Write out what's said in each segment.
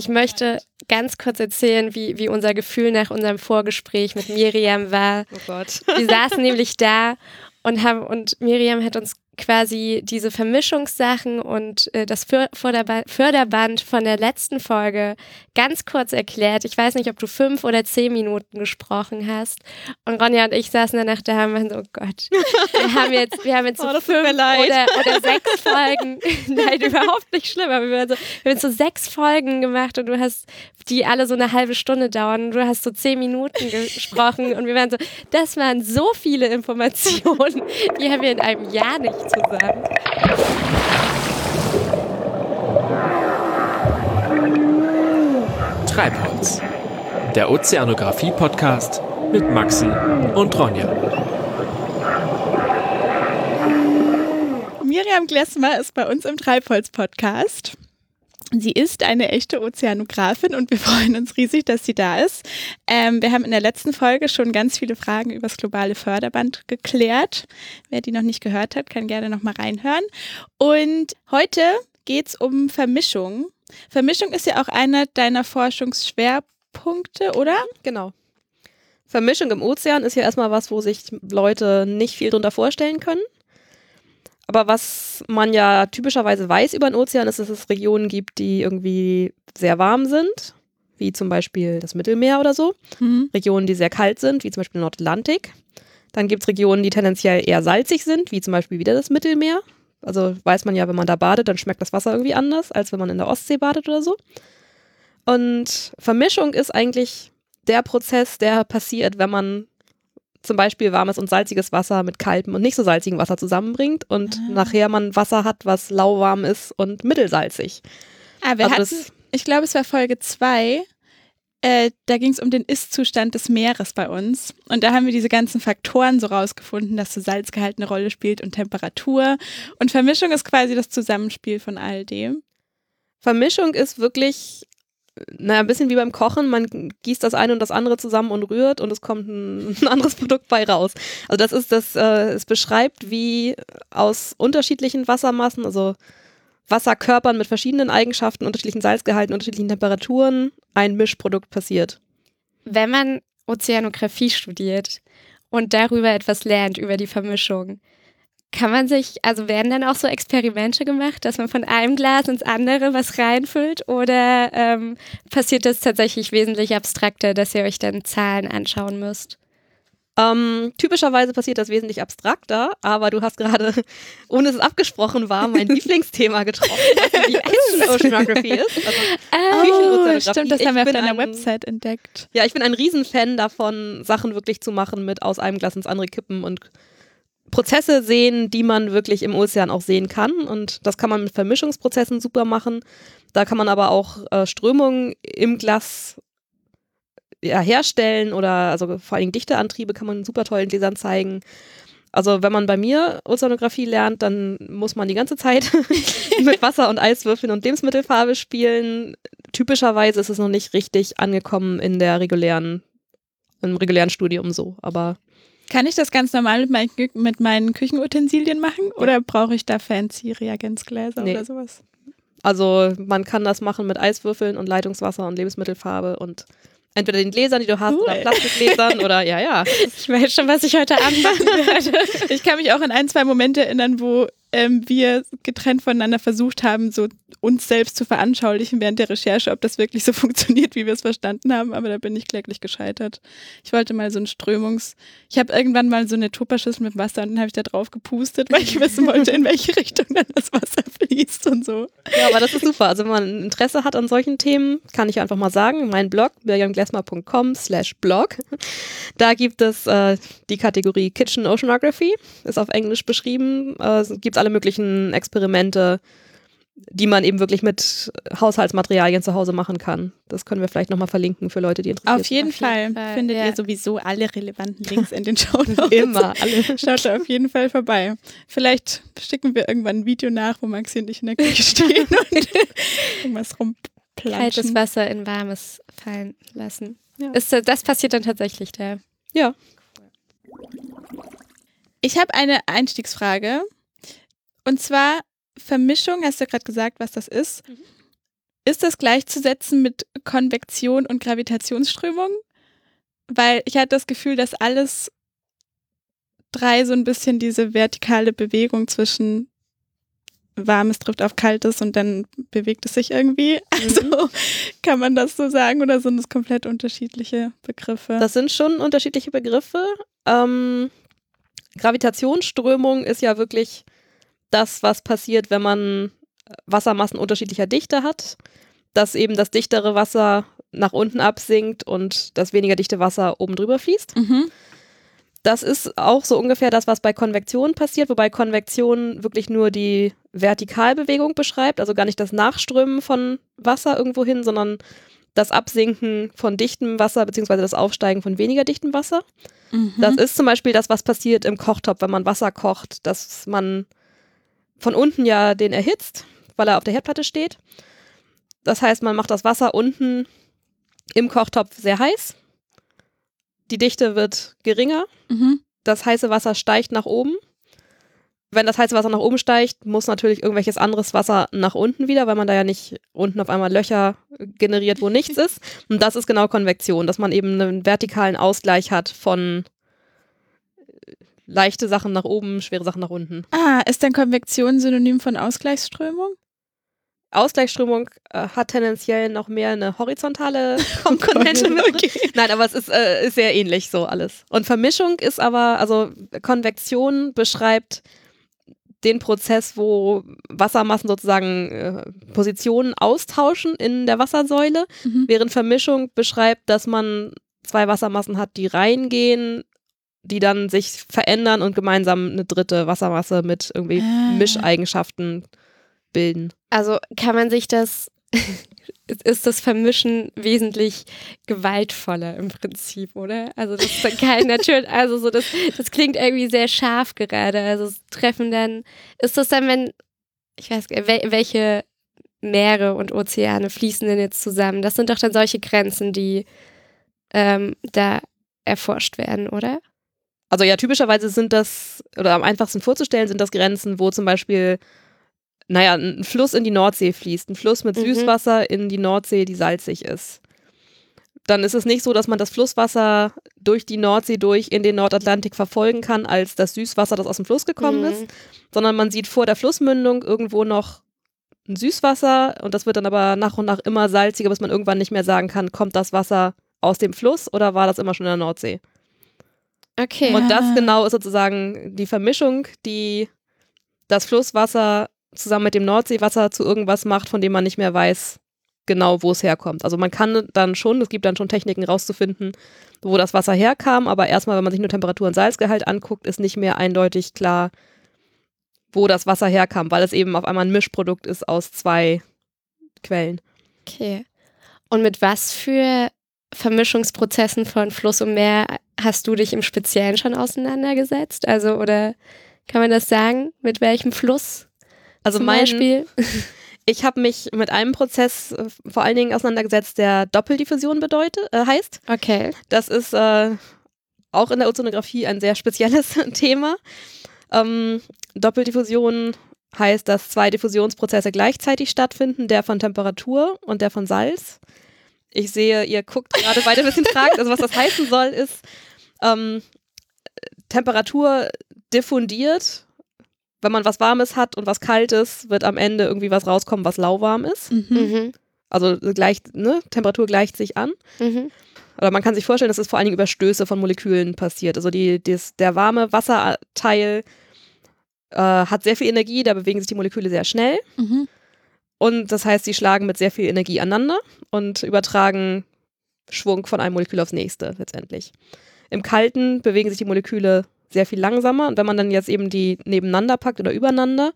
ich möchte ganz kurz erzählen, wie, wie unser Gefühl nach unserem Vorgespräch mit Miriam war. Oh Gott. Wir saßen nämlich da und haben und Miriam hat uns quasi diese Vermischungssachen und äh, das Förderband von der letzten Folge ganz kurz erklärt. Ich weiß nicht, ob du fünf oder zehn Minuten gesprochen hast. Und Ronja und ich saßen danach da und waren so, oh Gott, wir haben jetzt, wir haben jetzt so Oh, das tut fünf oder, oder sechs Folgen. Nein, überhaupt nicht schlimm. Aber wir, waren so, wir haben so sechs Folgen gemacht und du hast, die alle so eine halbe Stunde dauern. Und du hast so zehn Minuten gesprochen und wir waren so, das waren so viele Informationen, die haben wir in einem Jahr nicht zusammen. Treibholz, der Ozeanographie-Podcast mit Maxi und Ronja. Miriam Glessmer ist bei uns im Treibholz-Podcast. Sie ist eine echte Ozeanografin und wir freuen uns riesig, dass sie da ist. Ähm, wir haben in der letzten Folge schon ganz viele Fragen über das globale Förderband geklärt. Wer die noch nicht gehört hat, kann gerne noch mal reinhören. Und heute geht es um Vermischung. Vermischung ist ja auch einer deiner Forschungsschwerpunkte, oder? Genau. Vermischung im Ozean ist ja erstmal was, wo sich Leute nicht viel drunter vorstellen können. Aber was man ja typischerweise weiß über den Ozean, ist, dass es Regionen gibt, die irgendwie sehr warm sind, wie zum Beispiel das Mittelmeer oder so. Mhm. Regionen, die sehr kalt sind, wie zum Beispiel Nordatlantik. Dann gibt es Regionen, die tendenziell eher salzig sind, wie zum Beispiel wieder das Mittelmeer. Also weiß man ja, wenn man da badet, dann schmeckt das Wasser irgendwie anders, als wenn man in der Ostsee badet oder so. Und Vermischung ist eigentlich der Prozess, der passiert, wenn man zum Beispiel warmes und salziges Wasser mit kaltem und nicht so salzigem Wasser zusammenbringt und Ah. nachher man Wasser hat, was lauwarm ist und mittelsalzig. Ah, wir Also hatten, ich glaube, es war Folge 2. Äh, da ging es um den Ist-Zustand des Meeres bei uns. Und da haben wir diese ganzen Faktoren so rausgefunden, dass so Salzgehalt eine Rolle spielt und Temperatur. Und Vermischung ist quasi das Zusammenspiel von all dem. Vermischung ist wirklich, naja, ein bisschen wie beim Kochen. Man gießt das eine und das andere zusammen und rührt und es kommt ein, anderes Produkt bei raus. Also das ist das, äh, es beschreibt, wie aus unterschiedlichen Wassermassen, also Wasserkörpern mit verschiedenen Eigenschaften, unterschiedlichen Salzgehalten, unterschiedlichen Temperaturen, ein Mischprodukt passiert. Wenn man Ozeanographie studiert und darüber etwas lernt, über die Vermischung, kann man sich, also werden dann auch so Experimente gemacht, dass man von einem Glas ins andere was reinfüllt oder ähm, passiert das tatsächlich wesentlich abstrakter, dass ihr euch dann Zahlen anschauen müsst? Ähm, typischerweise passiert das wesentlich abstrakter, aber du hast gerade, ohne dass es abgesprochen war, mein Lieblingsthema getroffen, was die Oceanography ist. Also Oh, stimmt, das Ich haben wir auf deiner ein- Website entdeckt. Ja, ich bin ein Riesenfan davon, Sachen wirklich zu machen mit aus einem Glas ins andere kippen und Prozesse sehen, die man wirklich im Ozean auch sehen kann. Und das kann man mit Vermischungsprozessen super machen. Da kann man aber auch äh, Strömungen im Glas ja, herstellen oder also vor allen Dichteantriebe kann man super toll in Gläsern zeigen. Also wenn man bei mir Ozeanographie lernt, dann muss man die ganze Zeit mit Wasser und Eiswürfeln und Lebensmittelfarbe spielen. Typischerweise ist es noch nicht richtig angekommen in der regulären, im regulären Studium so, aber Kann ich das ganz normal mit meinen, Kü- mit meinen Küchenutensilien machen oder brauche ich da fancy Reagenzgläser Nee. oder sowas? also man kann das machen mit Eiswürfeln und Leitungswasser und Lebensmittelfarbe und entweder den Gläsern, die du hast, Cool. oder Plastikgläsern oder ja, ja. Ich weiß schon, was ich heute Abend machen werde. Ich kann mich auch an ein, zwei Momente erinnern, wo ähm, wir getrennt voneinander versucht haben, so uns selbst zu veranschaulichen während der Recherche, ob das wirklich so funktioniert, wie wir es verstanden haben, aber da bin ich kläglich gescheitert. Ich wollte mal so ein Strömungs... Ich habe irgendwann mal so eine Tupperschüssel mit Wasser und dann habe ich da drauf gepustet, weil ich wissen wollte, in welche Richtung dann das Wasser fließt und so. Ja, aber das ist super. Also wenn man Interesse hat an solchen Themen, kann ich einfach mal sagen, mein Blog, miriamglesmer.com slash blog, da gibt es äh, die Kategorie Kitchen Oceanography, ist auf Englisch beschrieben. Äh, gibt alle möglichen Experimente, die man eben wirklich mit Haushaltsmaterialien zu Hause machen kann. Das können wir vielleicht nochmal verlinken für Leute, die interessiert Auf jeden Auf jeden Fall, Fall, findet ja. ihr sowieso alle relevanten Links in den Show sind. Immer, alle. Schaut da auf jeden Fall vorbei. Vielleicht schicken wir irgendwann ein Video nach, wo Maxi und ich in der Küche stehen und irgendwas Kaltes rumplanschen. Wasser in warmes fallen lassen. Ja. Ist, äh, das passiert dann tatsächlich da. Ja. Ich habe eine Einstiegsfrage. Und zwar Vermischung, hast du gerade gesagt, was das ist. ist das gleichzusetzen mit Konvektion und Gravitationsströmung? Weil ich hatte das Gefühl, dass alles drei so ein bisschen diese vertikale Bewegung zwischen warmes trifft auf kaltes und dann bewegt es sich irgendwie. Also mhm. kann man das so sagen oder sind es komplett unterschiedliche Begriffe? Das sind schon unterschiedliche Begriffe. Ähm, Gravitationsströmung ist ja wirklich das, was passiert, wenn man Wassermassen unterschiedlicher Dichte hat, dass eben das dichtere Wasser nach unten absinkt und das weniger dichte Wasser oben drüber fließt. Mhm. Das ist auch so ungefähr das, was bei Konvektion passiert, wobei Konvektion wirklich nur die Vertikalbewegung beschreibt, also gar nicht das Nachströmen von Wasser irgendwo hin, sondern das Absinken von dichtem Wasser beziehungsweise das Aufsteigen von weniger dichtem Wasser. Mhm. Das ist zum Beispiel das, was passiert im Kochtopf, wenn man Wasser kocht, dass man von unten ja den erhitzt, weil er auf der Herdplatte steht. Das heißt, man macht das Wasser unten im Kochtopf sehr heiß. Die Dichte wird geringer. Mhm. Das heiße Wasser steigt nach oben wenn das heiße Wasser nach oben steigt, muss natürlich irgendwelches anderes Wasser nach unten wieder, weil man da ja nicht unten auf einmal Löcher generiert, wo nichts ist. Und das ist genau Konvektion, dass man eben einen vertikalen Ausgleich hat von leichte Sachen nach oben, schwere Sachen nach unten. Ah, ist denn Konvektion synonym von Ausgleichsströmung? Ausgleichsströmung äh, hat tendenziell noch mehr eine horizontale Komponente mit. Okay. Nein, aber es ist, äh, ist sehr ähnlich so alles. Und Vermischung ist aber, also Konvektion beschreibt den Prozess, wo Wassermassen sozusagen äh, Positionen austauschen in der Wassersäule, mhm. während Vermischung beschreibt, dass man zwei Wassermassen hat, die reingehen, die dann sich verändern und gemeinsam eine dritte Wassermasse mit irgendwie ah. Mischeigenschaften bilden. Also kann man sich das ist das Vermischen wesentlich gewaltvoller im Prinzip, oder? Also das ist dann kein natürlich, also so das, das klingt irgendwie sehr scharf gerade. Also treffen dann, ist das dann, wenn, ich weiß welche Meere und Ozeane fließen denn jetzt zusammen? Das sind doch dann solche Grenzen, die ähm, da erforscht werden, oder? Also ja, typischerweise sind das, oder am einfachsten vorzustellen, sind das Grenzen, wo zum Beispiel naja, ein Fluss in die Nordsee fließt, ein Fluss mit mhm. Süßwasser in die Nordsee, die salzig ist. Dann ist es nicht so, dass man das Flusswasser durch die Nordsee durch in den Nordatlantik verfolgen kann, als das Süßwasser, das aus dem Fluss gekommen mhm. ist, sondern man sieht vor der Flussmündung irgendwo noch ein Süßwasser und das wird dann aber nach und nach immer salziger, bis man irgendwann nicht mehr sagen kann, kommt das Wasser aus dem Fluss oder war das immer schon in der Nordsee? Okay. Und das genau ist sozusagen die Vermischung, die das Flusswasser zusammen mit dem Nordseewasser zu irgendwas macht, von dem man nicht mehr weiß, genau wo es herkommt. Also man kann dann schon, es gibt dann schon Techniken rauszufinden, wo das Wasser herkam, aber erstmal, wenn man sich nur Temperatur und Salzgehalt anguckt, ist nicht mehr eindeutig klar, wo das Wasser herkam, weil es eben auf einmal ein Mischprodukt ist aus zwei Quellen. Okay. Und mit was für Vermischungsprozessen von Fluss und Meer hast du dich im Speziellen schon auseinandergesetzt? Also, oder kann man das sagen? Mit welchem Fluss? Also Zum mein Beispiel. Ich habe mich mit einem Prozess äh, vor allen Dingen auseinandergesetzt, der Doppeldiffusion bedeutet, äh, heißt. Okay. Das ist äh, auch in der Ozonographie ein sehr spezielles Thema. Ähm, Doppeldiffusion heißt, dass zwei Diffusionsprozesse gleichzeitig stattfinden, der von Temperatur und der von Salz. Ich sehe, ihr guckt gerade beide ein bisschen fragt. Also was das heißen soll, ist ähm, Temperatur diffundiert wenn man was Warmes hat und was Kaltes, wird am Ende irgendwie was rauskommen, was lauwarm ist. Mhm. mhm. Also gleich, ne, Temperatur gleicht sich an. Mhm. Oder man kann sich vorstellen, dass es vor allen Dingen über Stöße von Molekülen passiert. Also die, des, der warme Wasserteil äh, hat sehr viel Energie, da bewegen sich die Moleküle sehr schnell. Mhm. Und das heißt, sie schlagen mit sehr viel Energie aneinander und übertragen Schwung von einem Molekül aufs nächste letztendlich. Im Kalten bewegen sich die Moleküle sehr viel langsamer. Und wenn man dann jetzt eben die nebeneinander packt oder übereinander,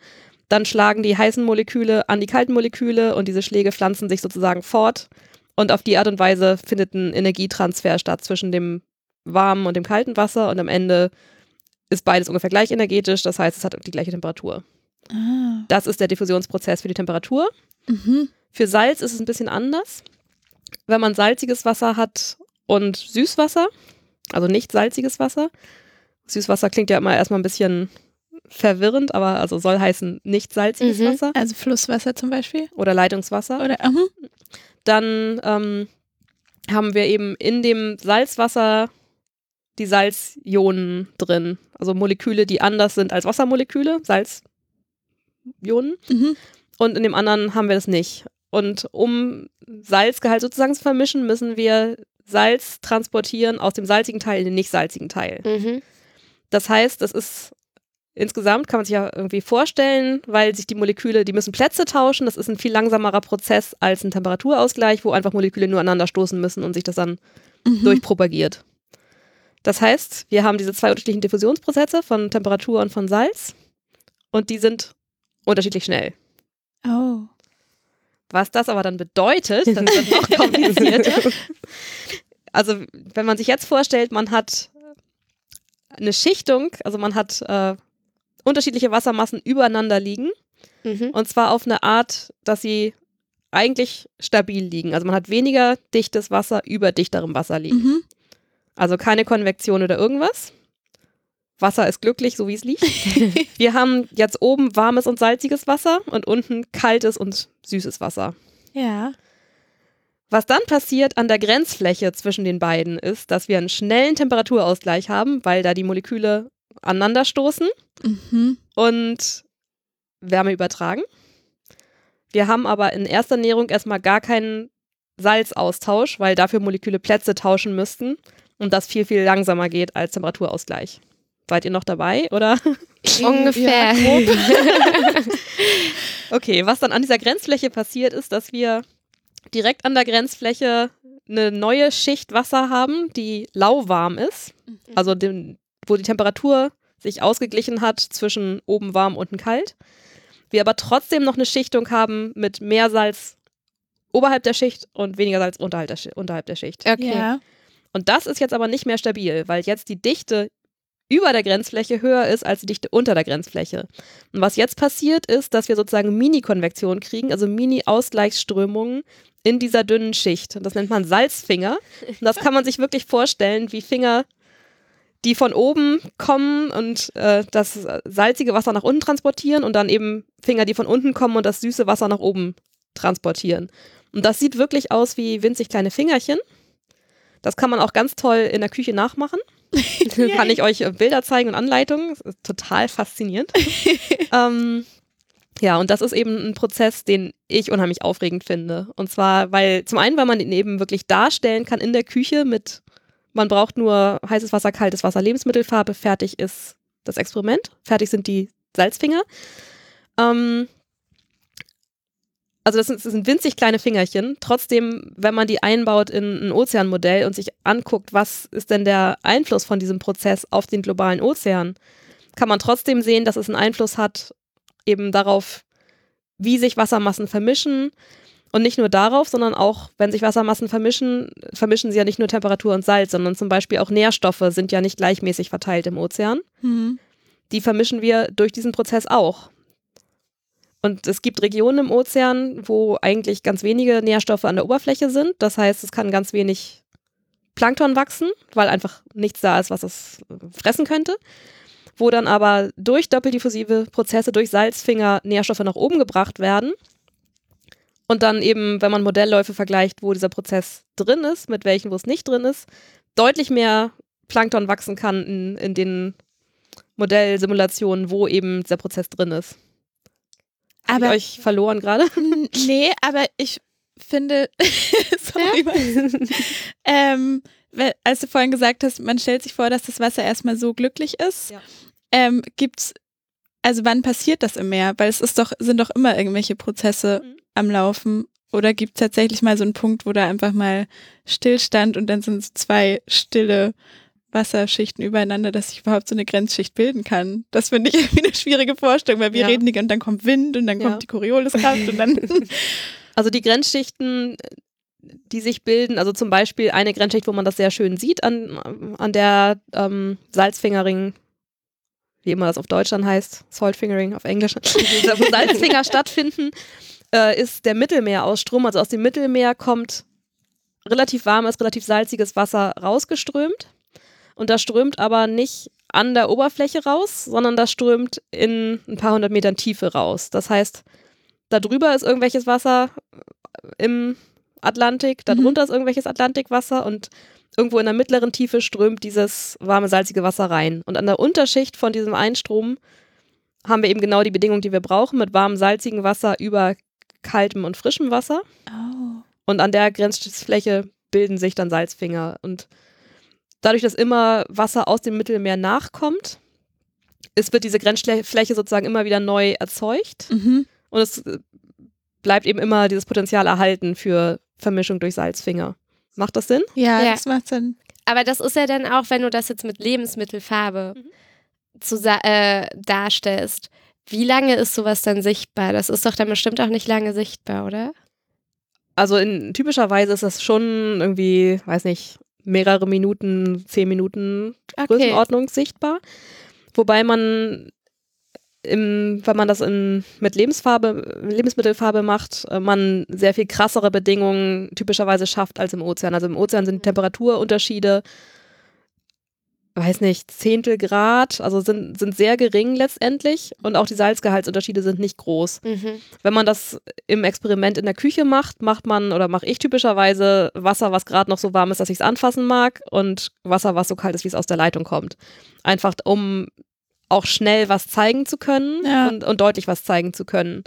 dann schlagen die heißen Moleküle an die kalten Moleküle und diese Schläge pflanzen sich sozusagen fort. Und auf die Art und Weise findet ein Energietransfer statt zwischen dem warmen und dem kalten Wasser und am Ende ist beides ungefähr gleich energetisch, das heißt, es hat die gleiche Temperatur. Ah. Das ist der Diffusionsprozess für die Temperatur. Mhm. Für Salz ist es ein bisschen anders. Wenn man salziges Wasser hat und Süßwasser, also nicht salziges Wasser, Süßwasser klingt ja immer erstmal ein bisschen verwirrend, aber also soll heißen nicht salziges Mhm. Wasser Also Flusswasser zum Beispiel. oder Leitungswasser. Oder mhm. Dann ähm, haben wir eben in dem Salzwasser die Salzionen drin. Also Moleküle, die anders sind als Wassermoleküle, Salzionen. Mhm. Und in dem anderen haben wir das nicht. Und um Salzgehalt sozusagen zu vermischen, müssen wir Salz transportieren aus dem salzigen Teil in den nicht salzigen Teil. Mhm. Das heißt, das ist insgesamt, kann man sich ja irgendwie vorstellen, weil sich die Moleküle, die müssen Plätze tauschen. Das ist ein viel langsamerer Prozess als ein Temperaturausgleich, wo einfach Moleküle nur aneinander stoßen müssen und sich das dann Mhm. durchpropagiert. Das heißt, wir haben diese zwei unterschiedlichen Diffusionsprozesse von Temperatur und von Salz und die sind unterschiedlich schnell. Oh. Was das aber dann bedeutet, das wird noch komplizierter. Also, wenn man sich jetzt vorstellt, man hat eine Schichtung, also man hat äh, unterschiedliche Wassermassen übereinander liegen Mhm. und zwar auf eine Art, dass sie eigentlich stabil liegen. Also man hat weniger dichtes Wasser über dichterem Wasser liegen. Mhm. Also keine Konvektion oder irgendwas. Wasser ist glücklich, so wie es liegt. Wir haben jetzt oben warmes und salziges Wasser und unten kaltes und süßes Wasser. Ja. Was dann passiert an der Grenzfläche zwischen den beiden ist, dass wir einen schnellen Temperaturausgleich haben, weil da die Moleküle aneinander stoßen Mhm. und Wärme übertragen. Wir haben aber in erster Näherung erstmal gar keinen Salzaustausch, weil dafür Moleküle Plätze tauschen müssten und das viel, viel langsamer geht als Temperaturausgleich. Seid ihr noch dabei oder? Ungefähr. Okay, was dann an dieser Grenzfläche passiert, ist, dass wir direkt an der Grenzfläche eine neue Schicht Wasser haben, die lauwarm ist. Also den, wo die Temperatur sich ausgeglichen hat zwischen oben warm, unten kalt. Wir aber trotzdem noch eine Schichtung haben mit mehr Salz oberhalb der Schicht und weniger Salz unterhalb der, Schi- unterhalb der Schicht. Okay. Ja. Und das ist jetzt aber nicht mehr stabil, weil jetzt die Dichte über der Grenzfläche höher ist als die Dichte unter der Grenzfläche. Und was jetzt passiert ist, dass wir sozusagen Mini-Konvektion kriegen, also Mini-Ausgleichsströmungen in dieser dünnen Schicht. Das nennt man Salzfinger. Und das kann man sich wirklich vorstellen, wie Finger, die von oben kommen und äh, das salzige Wasser nach unten transportieren und dann eben Finger, die von unten kommen und das süße Wasser nach oben transportieren. Und das sieht wirklich aus wie winzig kleine Fingerchen. Das kann man auch ganz toll in der Küche nachmachen. kann ich euch äh, Bilder zeigen und Anleitungen. Das ist total faszinierend. ähm, ja, und das ist eben ein Prozess, den ich unheimlich aufregend finde. Und zwar, weil zum einen, weil man den eben wirklich darstellen kann in der Küche mit, man braucht nur heißes Wasser, kaltes Wasser, Lebensmittelfarbe, fertig ist das Experiment, fertig sind die Salzfinger. Ähm, also das sind, das sind winzig kleine Fingerchen. Trotzdem, wenn man die einbaut in ein Ozeanmodell und sich anguckt, was ist denn der Einfluss von diesem Prozess auf den globalen Ozean, kann man trotzdem sehen, dass es einen Einfluss hat eben darauf, wie sich Wassermassen vermischen. Und nicht nur darauf, sondern auch, wenn sich Wassermassen vermischen, vermischen sie ja nicht nur Temperatur und Salz, sondern zum Beispiel auch Nährstoffe sind ja nicht gleichmäßig verteilt im Ozean. Mhm. Die vermischen wir durch diesen Prozess auch. Und es gibt Regionen im Ozean, wo eigentlich ganz wenige Nährstoffe an der Oberfläche sind. Das heißt, es kann ganz wenig Plankton wachsen, weil einfach nichts da ist, was es fressen könnte. Wo dann aber durch doppeldiffusive Prozesse, durch Salzfinger Nährstoffe nach oben gebracht werden. Und dann eben, wenn man Modellläufe vergleicht, wo dieser Prozess drin ist, mit welchen, wo es nicht drin ist, deutlich mehr Plankton wachsen kann in, in den Modellsimulationen, wo eben dieser Prozess drin ist. Hab Aber ich euch verloren gerade? Nee, aber ich finde, sorry, ähm, als du vorhin gesagt hast, man stellt sich vor, dass das Wasser erstmal so glücklich ist, Ja. ähm, gibt's, also wann passiert das im Meer? Weil es ist doch, sind doch immer irgendwelche Prozesse Mhm. am Laufen. Oder gibt es tatsächlich mal so einen Punkt, wo da einfach mal Stillstand und dann sind es zwei stille Wasserschichten übereinander, dass sich überhaupt so eine Grenzschicht bilden kann. Das finde ich irgendwie eine schwierige Vorstellung, weil wir Ja. reden die und dann kommt Wind und dann Ja. kommt die Corioliskraft und dann Also die Grenzschichten, die sich bilden, also zum Beispiel eine Grenzschicht, wo man das sehr schön sieht, an, an der ähm, Salzfingering, wie immer das auf Deutsch dann heißt, Saltfingering auf Englisch, wo Salzfinger stattfinden, äh, ist der Mittelmeerausstrom. Also aus dem Mittelmeer kommt relativ warmes, relativ salziges Wasser rausgeströmt. Und da strömt aber nicht an der Oberfläche raus, sondern das strömt in ein paar hundert Metern Tiefe raus. Das heißt, da drüber ist irgendwelches Wasser im Atlantik, darunter mhm. ist irgendwelches Atlantikwasser und irgendwo in der mittleren Tiefe strömt dieses warme, salzige Wasser rein. Und an der Unterschicht von diesem Einstrom haben wir eben genau die Bedingungen, die wir brauchen, mit warmem, salzigem Wasser über kaltem und frischem Wasser. Oh. Und an der Grenzfläche bilden sich dann Salzfinger. Und dadurch, dass immer Wasser aus dem Mittelmeer nachkommt, es wird diese Grenzfläche sozusagen immer wieder neu erzeugt. Mhm. Und es bleibt eben immer dieses Potenzial erhalten für Vermischung durch Salzfinger. Macht das Sinn? Ja, ja. das macht Sinn. Aber das ist ja dann auch, wenn du das jetzt mit Lebensmittelfarbe mhm. zu, äh, darstellst. Wie lange ist sowas dann sichtbar? Das ist doch dann bestimmt auch nicht lange sichtbar, oder? Also in typischerweise ist das schon irgendwie, weiß nicht, mehrere Minuten, zehn Minuten okay. Größenordnung sichtbar. Wobei man im, wenn man das in, mit Lebensfarbe, Lebensmittelfarbe macht, äh, man sehr viel krassere Bedingungen typischerweise schafft als im Ozean. Also im Ozean sind Temperaturunterschiede, weiß nicht, Zehntel Grad, also sind, sind sehr gering letztendlich und auch die Salzgehaltsunterschiede sind nicht groß. Mhm. Wenn man das im Experiment in der Küche macht, macht man oder mache ich typischerweise Wasser, was gerade noch so warm ist, dass ich es anfassen mag und Wasser, was so kalt ist, wie es aus der Leitung kommt. Einfach um auch schnell was zeigen zu können ja. und, und deutlich was zeigen zu können.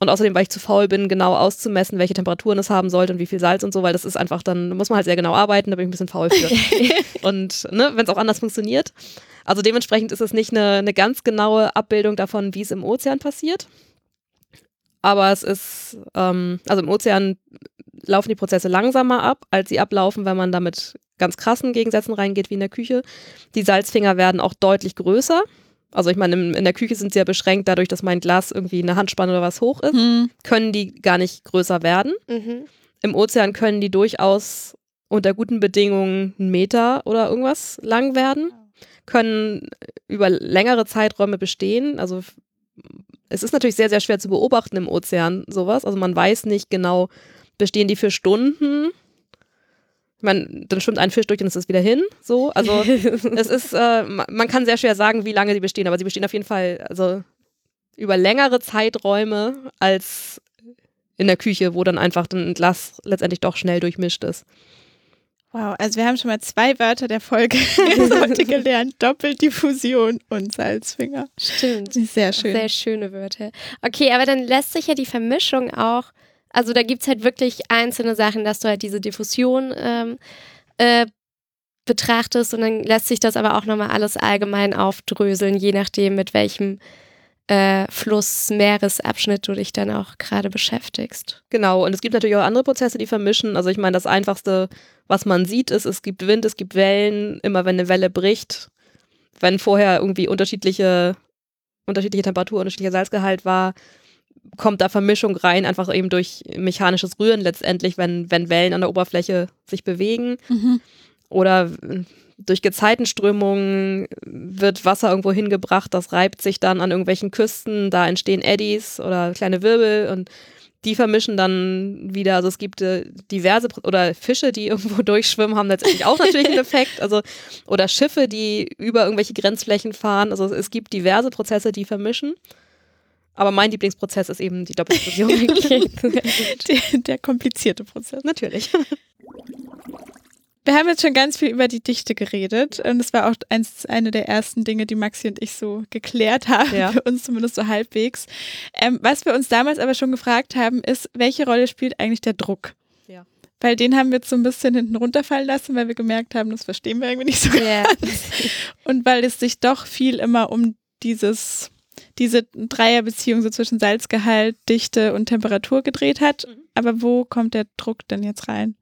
Und außerdem, weil ich zu faul bin, genau auszumessen, welche Temperaturen es haben sollte und wie viel Salz und so, weil das ist einfach dann, muss man halt sehr genau arbeiten, da bin ich ein bisschen faul für. und ne, wenn es auch anders funktioniert. Also dementsprechend ist es nicht eine, eine ganz genaue Abbildung davon, wie es im Ozean passiert. Aber es ist, ähm, also im Ozean laufen die Prozesse langsamer ab, als sie ablaufen, wenn man da mit ganz krassen Gegensätzen reingeht, wie in der Küche. Die Salzfinger werden auch deutlich größer. Also ich meine, in, in der Küche sind sie ja beschränkt dadurch, dass mein Glas irgendwie eine Handspanne oder was hoch ist. Mhm. Können die gar nicht größer werden. Mhm. Im Ozean können die durchaus unter guten Bedingungen einen Meter oder irgendwas lang werden. Können über längere Zeiträume bestehen. Also es ist natürlich sehr, sehr schwer zu beobachten im Ozean sowas. Also man weiß nicht genau, bestehen die für Stunden ich meine, dann schwimmt ein Fisch durch und es ist wieder hin. So, also es ist, äh, man kann sehr schwer sagen, wie lange sie bestehen, aber sie bestehen auf jeden Fall, also über längere Zeiträume als in der Küche, wo dann einfach ein Glas letztendlich doch schnell durchmischt ist. Wow, also wir haben schon mal zwei Wörter der Folge heute gelernt. Doppeldiffusion und Salzfinger. Stimmt. Sehr schön. Sehr schöne Wörter. Okay, aber dann lässt sich ja die Vermischung auch also da gibt es halt wirklich einzelne Sachen, dass du halt diese Diffusion ähm, äh, betrachtest und dann lässt sich das aber auch nochmal alles allgemein aufdröseln, je nachdem, mit welchem äh, Fluss, Meeresabschnitt du dich dann auch gerade beschäftigst. Genau, und es gibt natürlich auch andere Prozesse, die vermischen. Also ich meine, das Einfachste, was man sieht, ist, es gibt Wind, es gibt Wellen, immer wenn eine Welle bricht, wenn vorher irgendwie unterschiedliche, unterschiedliche Temperatur, unterschiedlicher Salzgehalt war, kommt da Vermischung rein, einfach eben durch mechanisches Rühren letztendlich, wenn, wenn Wellen an der Oberfläche sich bewegen. Mhm. Oder durch Gezeitenströmungen wird Wasser irgendwo hingebracht, das reibt sich dann an irgendwelchen Küsten, da entstehen Eddies oder kleine Wirbel und die vermischen dann wieder, also es gibt äh, diverse oder Fische, die irgendwo durchschwimmen, haben letztendlich auch natürlich einen Effekt, also oder Schiffe, die über irgendwelche Grenzflächen fahren, also es gibt diverse Prozesse, die vermischen. Aber mein Lieblingsprozess ist eben die Doppelfusion. der, der komplizierte Prozess. Natürlich. Wir haben jetzt schon ganz viel über die Dichte geredet und das war auch eins, eine der ersten Dinge, die Maxi und ich so geklärt haben, ja. für uns zumindest so halbwegs. Ähm, was wir uns damals aber schon gefragt haben, ist, welche Rolle spielt eigentlich der Druck? Ja. Weil den haben wir jetzt so ein bisschen hinten runterfallen lassen, weil wir gemerkt haben, das verstehen wir irgendwie nicht so yeah. Und weil es sich doch viel immer um dieses diese Dreierbeziehung so zwischen Salzgehalt, Dichte und Temperatur gedreht hat. Mhm. Aber wo kommt der Druck denn jetzt rein?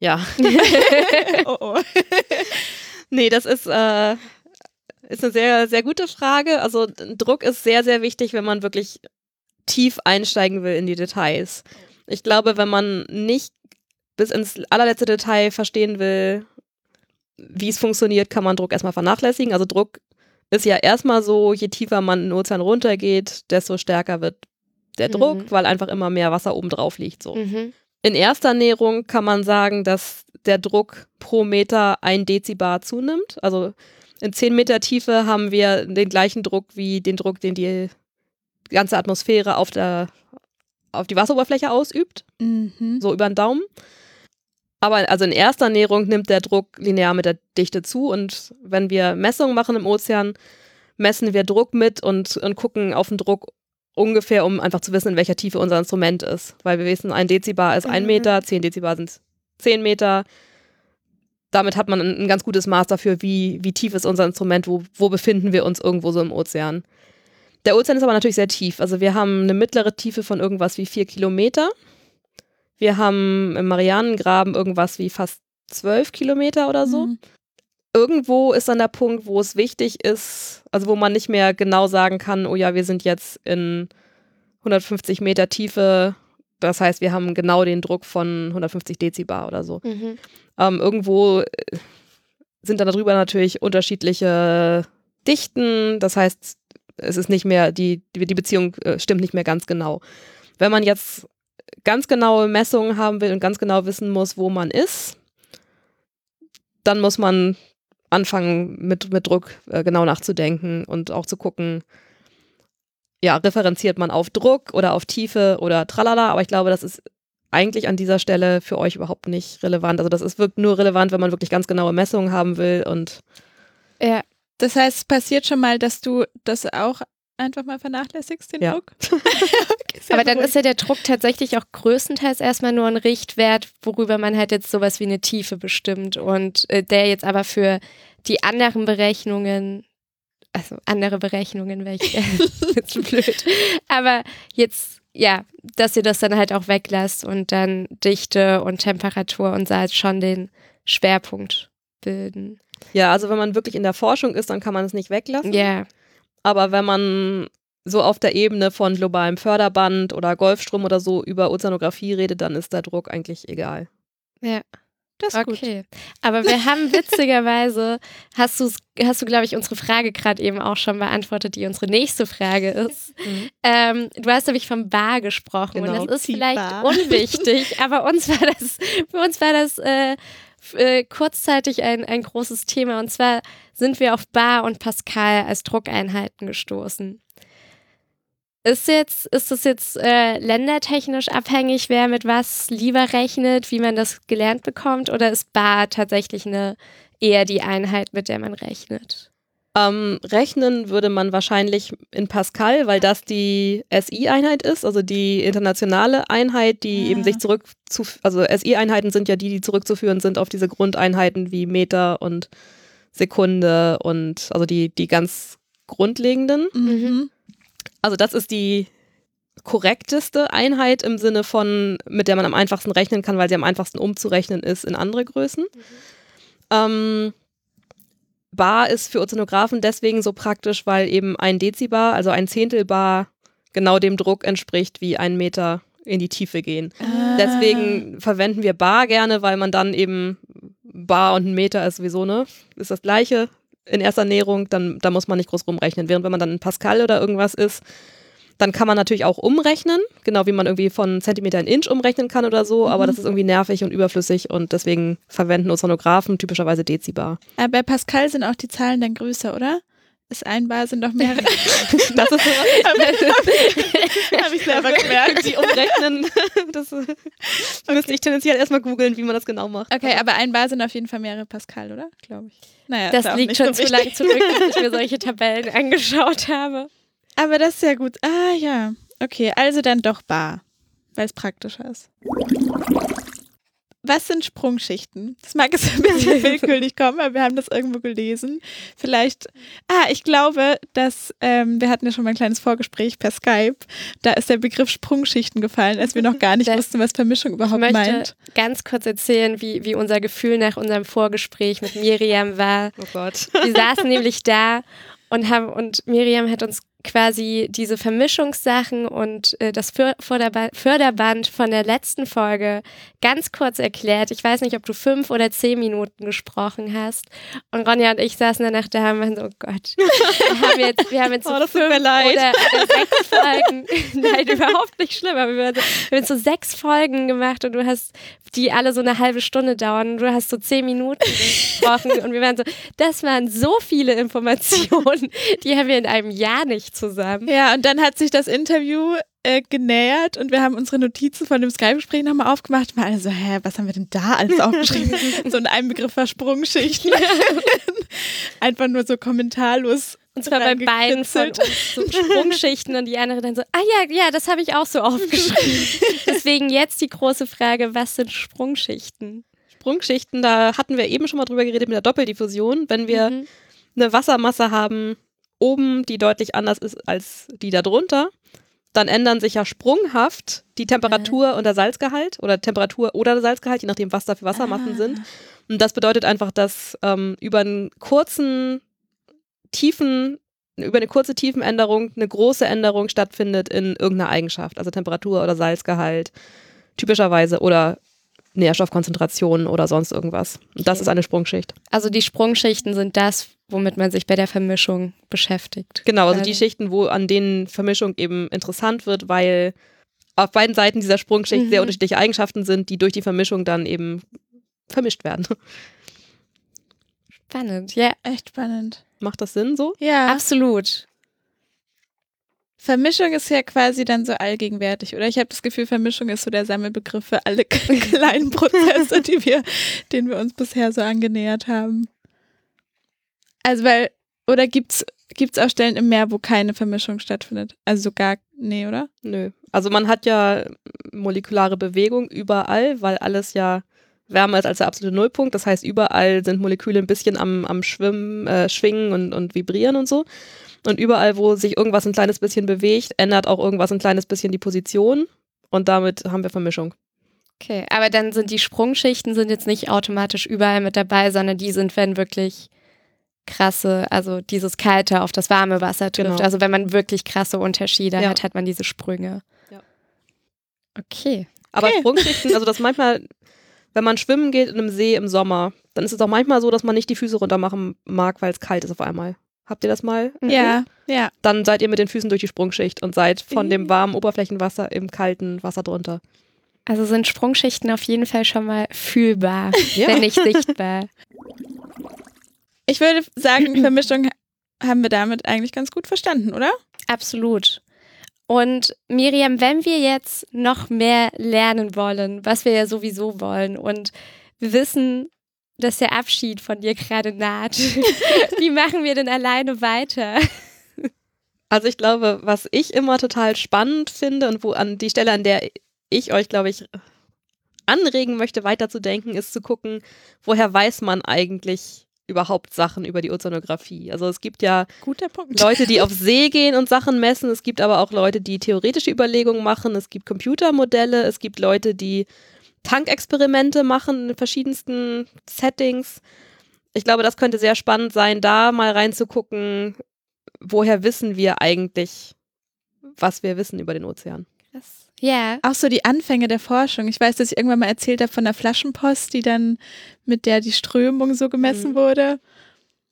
Ja. oh oh. nee, das ist, äh, ist eine sehr, sehr gute Frage. Also Druck ist sehr, sehr wichtig, wenn man wirklich tief einsteigen will in die Details. Ich glaube, wenn man nicht bis ins allerletzte Detail verstehen will, wie es funktioniert, kann man Druck erstmal vernachlässigen. Also Druck ist ja erstmal so, je tiefer man in den Ozean runtergeht, desto stärker wird der Druck, mhm. weil einfach immer mehr Wasser oben drauf liegt. So. Mhm. In erster Näherung kann man sagen, dass der Druck pro Meter ein Dezibar zunimmt. Also In 10 Meter Tiefe haben wir den gleichen Druck wie den Druck, den die ganze Atmosphäre auf, der, auf die Wasseroberfläche ausübt, Mhm. so über den Daumen. Aber also in erster Näherung nimmt der Druck linear mit der Dichte zu und wenn wir Messungen machen im Ozean, messen wir Druck mit und, und gucken auf den Druck ungefähr, um einfach zu wissen, in welcher Tiefe unser Instrument ist. Weil wir wissen, ein Dezibar ist ein Mhm. Meter, 10 Dezibar sind 10 Meter. Damit hat man ein, ein ganz gutes Maß dafür, wie, wie tief ist unser Instrument, wo, wo befinden wir uns irgendwo so im Ozean. Der Ozean ist aber natürlich sehr tief. Also wir haben eine mittlere Tiefe von irgendwas wie vier Kilometer. Wir haben im Marianengraben irgendwas wie fast zwölf Kilometer oder so. Mhm. Irgendwo ist dann der Punkt, wo es wichtig ist, also wo man nicht mehr genau sagen kann, oh ja, wir sind jetzt in 150 Meter Tiefe. Das heißt, wir haben genau den Druck von 150 Dezibar oder so. Mhm. Ähm, irgendwo äh, sind dann darüber natürlich unterschiedliche Dichten. Das heißt, es ist nicht mehr, die, die die Beziehung äh, stimmt nicht mehr ganz genau. Wenn man jetzt ganz genaue Messungen haben will und ganz genau wissen muss, wo man ist, dann muss man anfangen, mit, mit Druck äh, genau nachzudenken und auch zu gucken, ja, referenziert man auf Druck oder auf Tiefe oder tralala, aber ich glaube, das ist eigentlich an dieser Stelle für euch überhaupt nicht relevant. Also das ist wirklich nur relevant, wenn man wirklich ganz genaue Messungen haben will und Ja, Das heißt, es passiert schon mal, dass du das auch einfach mal vernachlässigst, den Ja. Druck? Aber dann ist ja der Druck tatsächlich auch größtenteils erstmal nur ein Richtwert, worüber man halt jetzt sowas wie eine Tiefe bestimmt und äh, der jetzt aber für die anderen Berechnungen, also andere Berechnungen, welche jetzt blöd, aber jetzt ja, dass ihr das dann halt auch weglasst und dann Dichte und Temperatur und Salz schon den Schwerpunkt bilden. ja, also wenn man wirklich in der Forschung ist, dann kann man es nicht weglassen. Ja, Aber wenn man so auf der Ebene von globalem Förderband oder Golfstrom oder so über Ozeanographie redet, dann ist der Druck eigentlich egal. ja. das ist gut. Okay, aber wir haben witzigerweise, hast, du's- hast du, glaube ich, unsere Frage gerade eben auch schon beantwortet, die unsere nächste Frage ist. Ähm, du hast nämlich vom Bar gesprochen Genau, und das ist vielleicht Bar. unwichtig, aber uns war das, für uns war das äh, äh, kurzzeitig ein, ein großes Thema und zwar sind wir auf Bar und Pascal als Druckeinheiten gestoßen. Ist, jetzt, ist das jetzt äh, ländertechnisch abhängig, wer mit was lieber rechnet, wie man das gelernt bekommt? Oder ist Bar tatsächlich eine, eher die Einheit, mit der man rechnet? Ähm, rechnen würde man wahrscheinlich in Pascal, weil das die SI-Einheit ist, also die internationale Einheit, die Ah. eben sich zurück zu, also SI-Einheiten sind ja die, die zurückzuführen sind auf diese Grundeinheiten wie Meter und Sekunde und also die, die ganz grundlegenden. Mhm. Also das ist die korrekteste Einheit im Sinne von, mit der man am einfachsten rechnen kann, weil sie am einfachsten umzurechnen ist in andere Größen. Ähm, Bar ist für Ozeanographen deswegen so praktisch, weil eben ein Dezibar, also ein Zehntel Bar, genau dem Druck entspricht, wie ein Meter in die Tiefe gehen. Ah. Deswegen verwenden wir Bar gerne, weil man dann eben Bar und ein Meter ist sowieso, ne? Ist das gleiche in erster Näherung, dann da muss man nicht groß rumrechnen. Während wenn man dann in Pascal oder irgendwas ist, dann kann man natürlich auch umrechnen, genau wie man irgendwie von Zentimeter in Inch umrechnen kann oder so, aber Mhm. das ist irgendwie nervig und überflüssig und deswegen verwenden Ozeanographen typischerweise Dezibar. Aber bei Pascal sind auch die Zahlen dann größer, oder? Ist ein Bar, sind doch mehrere. Das ist Habe ich selber gemerkt. die umrechnen. Das äh, müsste ich tendenziell erstmal googeln, wie man das genau macht. Okay, aber ein Bar sind auf jeden Fall mehrere Pascal, oder? Glaube ich. Naja, Das liegt schon so zu lang zurück, dass ich mir solche Tabellen angeschaut habe. Aber das ist ja gut. Ah ja. Okay, also dann doch Bar, weil es praktischer ist. Was sind Sprungschichten? Das mag jetzt ein bisschen willkürlich kommen, aber wir haben das irgendwo gelesen. Vielleicht, ah, ich glaube, dass, ähm, wir hatten ja schon mal ein kleines Vorgespräch per Skype, da ist der Begriff Sprungschichten gefallen, als wir noch gar nicht Das- wussten, was Vermischung Ich überhaupt möchte meint. ganz kurz erzählen, wie, wie unser Gefühl nach unserem Vorgespräch mit Miriam war. Oh Gott. Wir saßen nämlich da und haben und Miriam hat uns quasi diese Vermischungssachen und äh, das För Förderba Förderband von der letzten Folge ganz kurz erklärt. Ich weiß nicht, ob du fünf oder zehn Minuten gesprochen hast. Und Ronja und ich saßen danach da und waren so, oh Gott, wir haben jetzt, wir haben jetzt so Oh, das tut fünf mir leid. oder, oder sechs Folgen. Nein, überhaupt nicht schlimm. Aber wir, waren so, wir haben jetzt so sechs Folgen gemacht und du hast, die alle so eine halbe Stunde dauern. Und du hast so zehn Minuten gesprochen und wir waren so, das waren so viele Informationen, die haben wir in einem Jahr nicht zusammen. Ja, und dann hat sich das Interview äh, genähert und wir haben unsere Notizen von dem Skype-Gespräch nochmal aufgemacht. Mal alle so, hä, was haben wir denn da alles aufgeschrieben? so in einem Begriff war Sprungschichten. Einfach nur so kommentarlos. Und zwar bei beiden von uns so Sprungschichten und die andere dann so, ah ja, ja, das habe ich auch so aufgeschrieben. Deswegen jetzt die große Frage, was sind Sprungschichten? Sprungschichten, da hatten wir eben schon mal drüber geredet mit der Doppeldiffusion. Wenn wir Mhm. eine Wassermasse haben, oben, die deutlich anders ist als die da drunter, dann ändern sich ja sprunghaft die Temperatur und der Salzgehalt oder Temperatur oder der Salzgehalt, je nachdem, was da für Wassermassen sind. Und das bedeutet einfach, dass ähm, über einen kurzen Tiefen, über eine kurze Tiefenänderung eine große Änderung stattfindet in irgendeiner Eigenschaft, also Temperatur oder Salzgehalt, typischerweise oder Nährstoffkonzentration oder sonst irgendwas. Und das ist eine Sprungschicht. Also die Sprungschichten sind das, womit man sich bei der Vermischung beschäftigt. Genau, also die Schichten, wo an denen Vermischung eben interessant wird, weil auf beiden Seiten dieser Sprungschicht Mhm. sehr unterschiedliche Eigenschaften sind, die durch die Vermischung dann eben vermischt werden. Spannend, ja, Echt spannend. Macht das Sinn so? Ja, absolut. Vermischung ist ja quasi dann so allgegenwärtig, oder? Ich habe das Gefühl, Vermischung ist so der Sammelbegriff für alle kleinen Prozesse, die wir, denen wir uns bisher so angenähert haben. Also weil, oder gibt's gibt's auch Stellen im Meer, wo keine Vermischung stattfindet? Also so gar, nee, oder? Nö. Also man hat ja molekulare Bewegung überall, weil alles ja wärmer ist als der absolute Nullpunkt. Das heißt, überall sind Moleküle ein bisschen am, am Schwimmen, äh, Schwingen und, und Vibrieren und so. Und überall, wo sich irgendwas ein kleines bisschen bewegt, ändert auch irgendwas ein kleines bisschen die Position. Und damit haben wir Vermischung. Okay, aber dann sind die Sprungschichten sind jetzt nicht automatisch überall mit dabei, sondern die sind, wenn wirklich krasse, also dieses kalte auf das warme Wasser trifft. Genau. Also wenn man wirklich krasse Unterschiede Ja. hat, hat man diese Sprünge. Ja. Okay. Aber Okay. Sprungschichten, also das manchmal, wenn man schwimmen geht in einem See im Sommer, dann ist es auch manchmal so, dass man nicht die Füße runter machen mag, weil es kalt ist auf einmal. Habt ihr das mal? Mhm. Ja, ja. Dann seid ihr mit den Füßen durch die Sprungschicht und seid von dem warmen Oberflächenwasser im kalten Wasser drunter. Also sind Sprungschichten auf jeden Fall schon mal fühlbar, Ja. wenn nicht sichtbar. Ich würde sagen, Vermischung haben wir damit eigentlich ganz gut verstanden, oder? Absolut. Und Miriam, wenn wir jetzt noch mehr lernen wollen, was wir ja sowieso wollen, und wir wissen, dass der Abschied von dir gerade naht, wie machen wir denn alleine weiter? Also ich glaube, was ich immer total spannend finde und wo an die Stelle, an der ich euch, glaube ich, anregen möchte, weiterzudenken, ist zu gucken, woher weiß man eigentlich überhaupt Sachen über die Ozeanographie. Also es gibt ja. Leute, die auf See gehen und Sachen messen. Es gibt aber auch Leute, die theoretische Überlegungen machen. Es gibt Computermodelle. Es gibt Leute, die Tankexperimente machen in verschiedensten Settings. Ich glaube, das könnte sehr spannend sein, da mal reinzugucken, woher wissen wir eigentlich, was wir wissen über den Ozean. Ja, Auch so die Anfänge der Forschung. Ich weiß, dass ich irgendwann mal erzählt habe von der Flaschenpost, die dann mit der die Strömung so gemessen Mhm. wurde.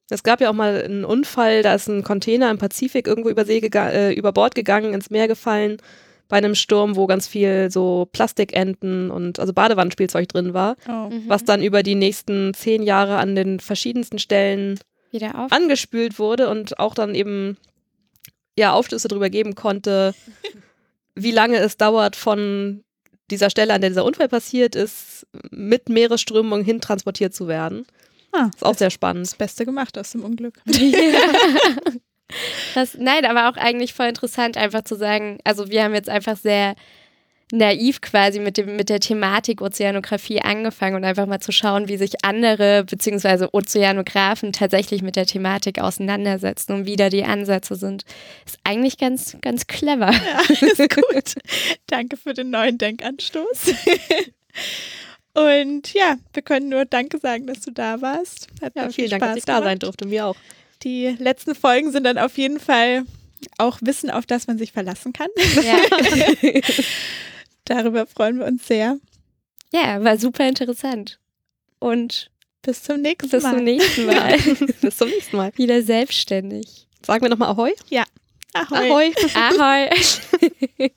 Es gab ja auch mal einen Unfall, da ist ein Container im Pazifik irgendwo über, See äh, über Bord gegangen, ins Meer gefallen, bei einem Sturm, wo ganz viel so Plastikenten und also Badewannenspielzeug drin war. Oh. mhm. was dann über die nächsten zehn Jahre an den verschiedensten Stellen wieder auf. angespült wurde und auch dann eben ja Aufschlüsse darüber geben konnte, wie lange es dauert von dieser Stelle, an der dieser Unfall passiert ist, mit Meeresströmung hin transportiert zu werden. Ah, Ist auch sehr spannend. das Beste gemacht aus dem Unglück. Das, nein, aber auch eigentlich voll interessant, einfach zu sagen, also wir haben jetzt einfach sehr naiv quasi mit, dem, mit der Thematik Ozeanografie angefangen und einfach mal zu schauen, wie sich andere beziehungsweise Ozeanographen tatsächlich mit der Thematik auseinandersetzen und wie da die Ansätze sind. Ist eigentlich ganz, ganz clever. Ja, ist gut. Danke für den neuen Denkanstoß. Und ja, wir können nur Danke sagen, dass du da warst. Hat Ja, vielen viel Dank, dass Spaß ich da sein durfte. Mir auch. Die letzten Folgen sind dann auf jeden Fall auch Wissen, auf das man sich verlassen kann. Ja. Darüber freuen wir uns sehr. ja, war super interessant. Und Bis zum nächsten bis Mal. zum nächsten Mal. Bis zum nächsten Mal. Wieder selbstständig. Sagen wir nochmal Ahoi. Ahoi. Ahoi. Ahoi.